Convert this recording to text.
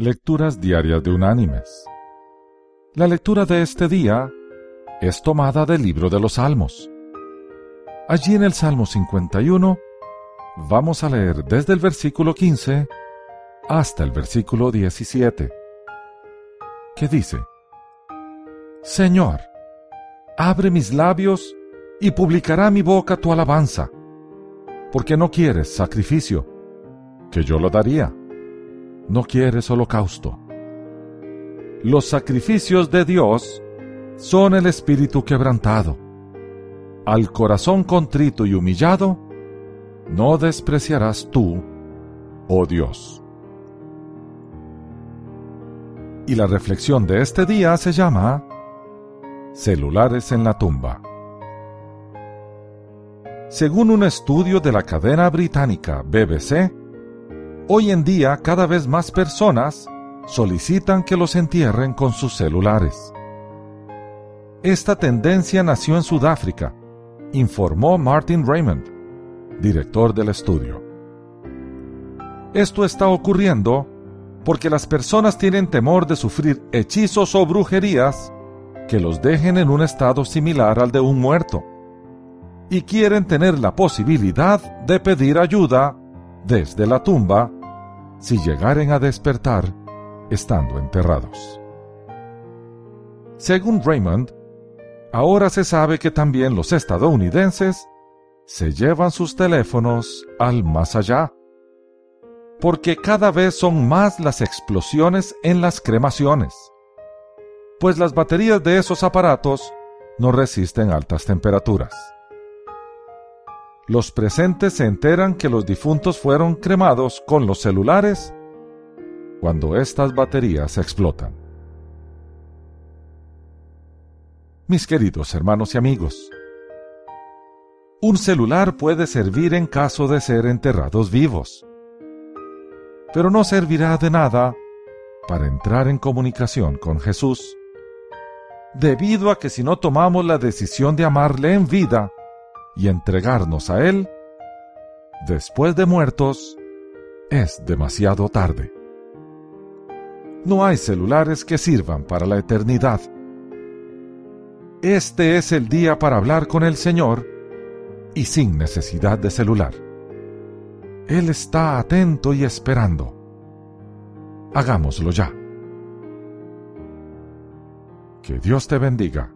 Lecturas Diarias de Unánimes. La lectura de este día es tomada del libro de los Salmos. Allí en el Salmo 51 vamos a leer desde el versículo 15 hasta el versículo 17, que dice, Señor, abre mis labios y publicará mi boca tu alabanza, porque no quieres sacrificio, que yo lo daría no quieres holocausto. Los sacrificios de Dios son el espíritu quebrantado. Al corazón contrito y humillado, no despreciarás tú, oh Dios. Y la reflexión de este día se llama Celulares en la tumba. Según un estudio de la cadena británica BBC, Hoy en día cada vez más personas solicitan que los entierren con sus celulares. Esta tendencia nació en Sudáfrica, informó Martin Raymond, director del estudio. Esto está ocurriendo porque las personas tienen temor de sufrir hechizos o brujerías que los dejen en un estado similar al de un muerto, y quieren tener la posibilidad de pedir ayuda desde la tumba si llegaren a despertar estando enterrados. Según Raymond, ahora se sabe que también los estadounidenses se llevan sus teléfonos al más allá, porque cada vez son más las explosiones en las cremaciones, pues las baterías de esos aparatos no resisten altas temperaturas. Los presentes se enteran que los difuntos fueron cremados con los celulares cuando estas baterías explotan. Mis queridos hermanos y amigos, un celular puede servir en caso de ser enterrados vivos, pero no servirá de nada para entrar en comunicación con Jesús, debido a que si no tomamos la decisión de amarle en vida, y entregarnos a Él, después de muertos, es demasiado tarde. No hay celulares que sirvan para la eternidad. Este es el día para hablar con el Señor y sin necesidad de celular. Él está atento y esperando. Hagámoslo ya. Que Dios te bendiga